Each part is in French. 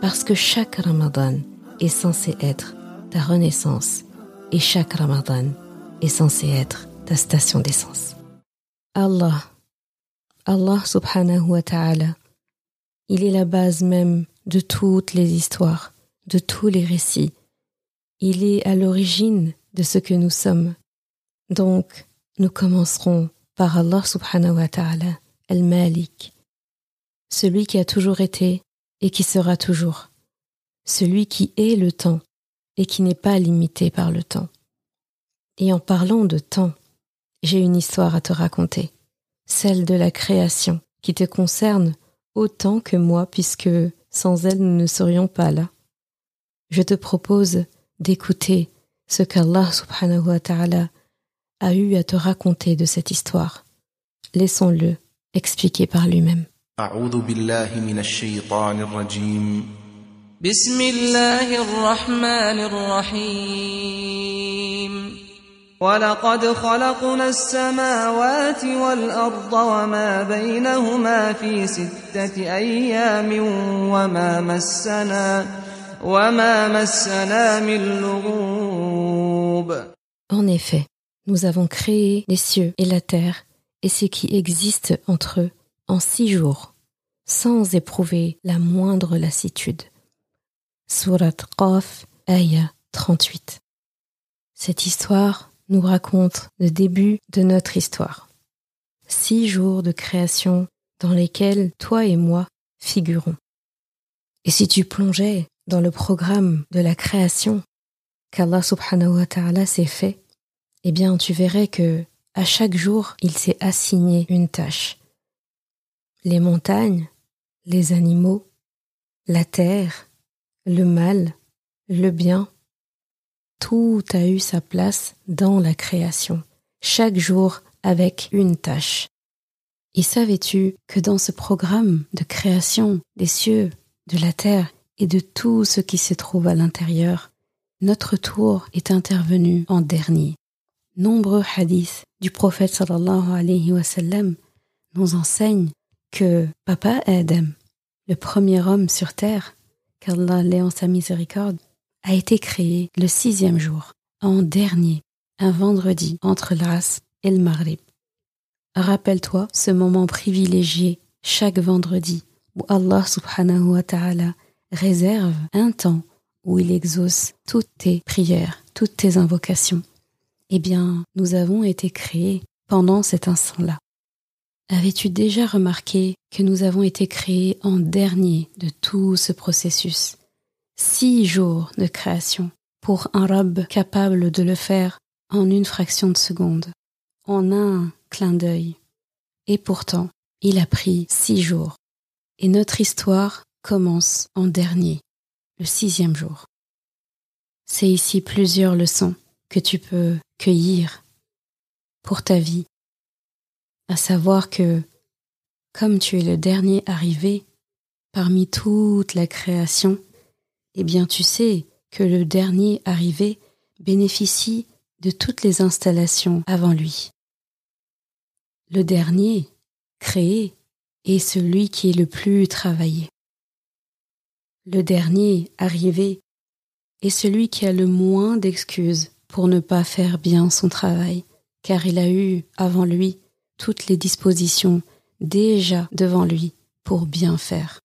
parce que chaque Ramadan est censé être ta renaissance et chaque Ramadan est censé être ta station d'essence. Allah, Allah subhanahu wa ta'ala, il est la base même de toutes les histoires, de tous les récits. Il est à l'origine de ce que nous sommes. Donc, nous commencerons par Allah subhanahu wa ta'ala, al-Malik, celui qui a toujours été et qui sera toujours, celui qui est le temps et qui n'est pas limité par le temps. Et en parlant de temps, j'ai une histoire à te raconter, celle de la création, qui te concerne autant que moi, puisque sans elle nous ne serions pas là. Je te propose d'écouter ce qu'Allah subhanahu wa ta'ala a eu à te raconter de cette histoire. Laissons-le expliquer par lui-même. أعوذ بالله من الشيطان الرجيم. بسم الله الرحمن الرحيم. ولقد خلقنا السماوات والأرض وما بينهما في ستة أيام وما مسنا وما مسنا من لغوب. En effet, nous avons créé les cieux et la terre et ce qui existe entre eux. En six jours, sans éprouver la moindre lassitude. Surat Qaf, Aya 38. Cette histoire nous raconte le début de notre histoire. Six jours de création dans lesquels toi et moi figurons. Et si tu plongeais dans le programme de la création qu'Allah subhanahu s'est fait, eh bien tu verrais que à chaque jour il s'est assigné une tâche les montagnes, les animaux, la terre, le mal, le bien, tout a eu sa place dans la création, chaque jour avec une tâche. Et savais-tu que dans ce programme de création des cieux, de la terre et de tout ce qui se trouve à l'intérieur, notre tour est intervenu en dernier. Nombreux hadiths du prophète sallallahu alayhi wa sallam nous enseignent que Papa Adam, le premier homme sur terre, qu'Allah l'ait en sa miséricorde, a été créé le sixième jour, en dernier, un vendredi entre l'As et le Maghrib. Rappelle-toi ce moment privilégié chaque vendredi où Allah subhanahu wa ta'ala réserve un temps où il exauce toutes tes prières, toutes tes invocations. Eh bien, nous avons été créés pendant cet instant-là. Avais-tu déjà remarqué que nous avons été créés en dernier de tout ce processus? Six jours de création pour un robe capable de le faire en une fraction de seconde, en un clin d'œil. Et pourtant, il a pris six jours. Et notre histoire commence en dernier, le sixième jour. C'est ici plusieurs leçons que tu peux cueillir pour ta vie à savoir que, comme tu es le dernier arrivé parmi toute la création, eh bien tu sais que le dernier arrivé bénéficie de toutes les installations avant lui. Le dernier, créé, est celui qui est le plus travaillé. Le dernier arrivé est celui qui a le moins d'excuses pour ne pas faire bien son travail, car il a eu avant lui toutes les dispositions déjà devant lui pour bien faire.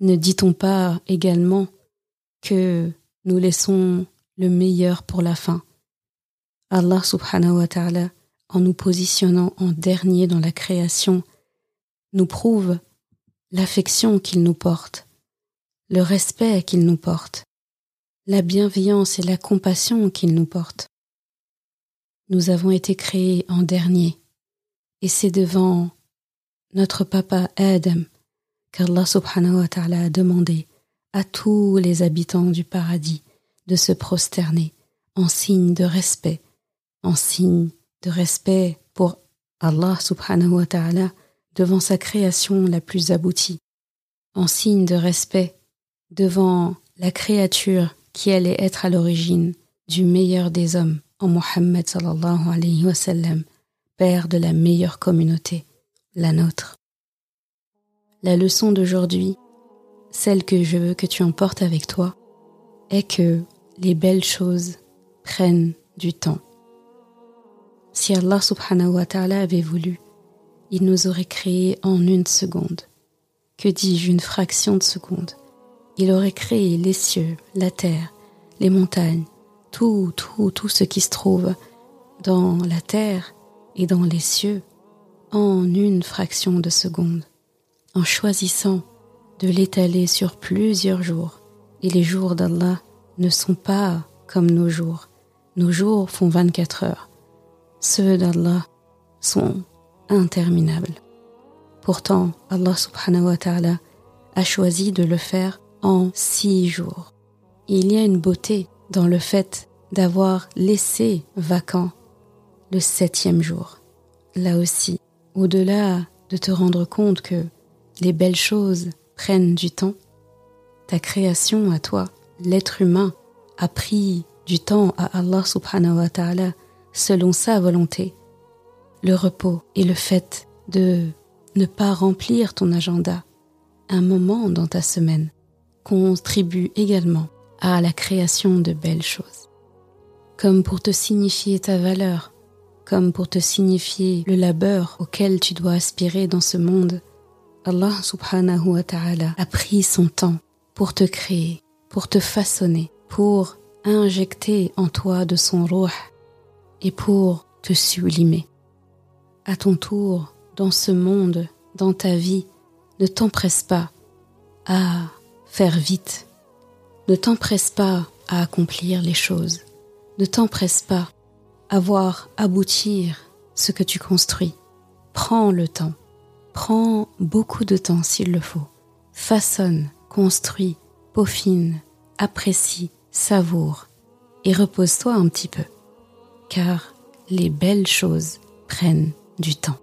Ne dit-on pas également que nous laissons le meilleur pour la fin? Allah subhanahu wa ta'ala, en nous positionnant en dernier dans la création, nous prouve l'affection qu'il nous porte, le respect qu'il nous porte, la bienveillance et la compassion qu'il nous porte nous avons été créés en dernier. Et c'est devant notre papa Adam qu'Allah subhanahu wa ta'ala a demandé à tous les habitants du paradis de se prosterner en signe de respect, en signe de respect pour Allah subhanahu wa ta'ala devant sa création la plus aboutie, en signe de respect devant la créature qui allait être à l'origine du meilleur des hommes en Mohammed père de la meilleure communauté, la nôtre. La leçon d'aujourd'hui, celle que je veux que tu emportes avec toi, est que les belles choses prennent du temps. Si Allah subhanahu wa ta'ala avait voulu, il nous aurait créés en une seconde. Que dis-je, une fraction de seconde? Il aurait créé les cieux, la terre, les montagnes, tout, tout, tout ce qui se trouve dans la terre et dans les cieux en une fraction de seconde, en choisissant de l'étaler sur plusieurs jours. Et les jours d'Allah ne sont pas comme nos jours. Nos jours font 24 heures. Ceux d'Allah sont interminables. Pourtant, Allah subhanahu wa ta'ala a choisi de le faire en six jours. Il y a une beauté dans le fait d'avoir laissé vacant le septième jour. Là aussi, au-delà de te rendre compte que les belles choses prennent du temps, ta création à toi, l'être humain, a pris du temps à Allah subhanahu wa ta'ala selon sa volonté. Le repos et le fait de ne pas remplir ton agenda un moment dans ta semaine contribuent également à la création de belles choses. Comme pour te signifier ta valeur, comme pour te signifier le labeur auquel tu dois aspirer dans ce monde, Allah subhanahu wa ta'ala a pris son temps pour te créer, pour te façonner, pour injecter en toi de son roh et pour te sublimer. À ton tour, dans ce monde, dans ta vie, ne t'empresse pas à faire vite. Ne t'empresse pas à accomplir les choses. Ne t'empresse pas à voir aboutir ce que tu construis. Prends le temps. Prends beaucoup de temps s'il le faut. Façonne, construis, peaufine, apprécie, savoure et repose-toi un petit peu. Car les belles choses prennent du temps.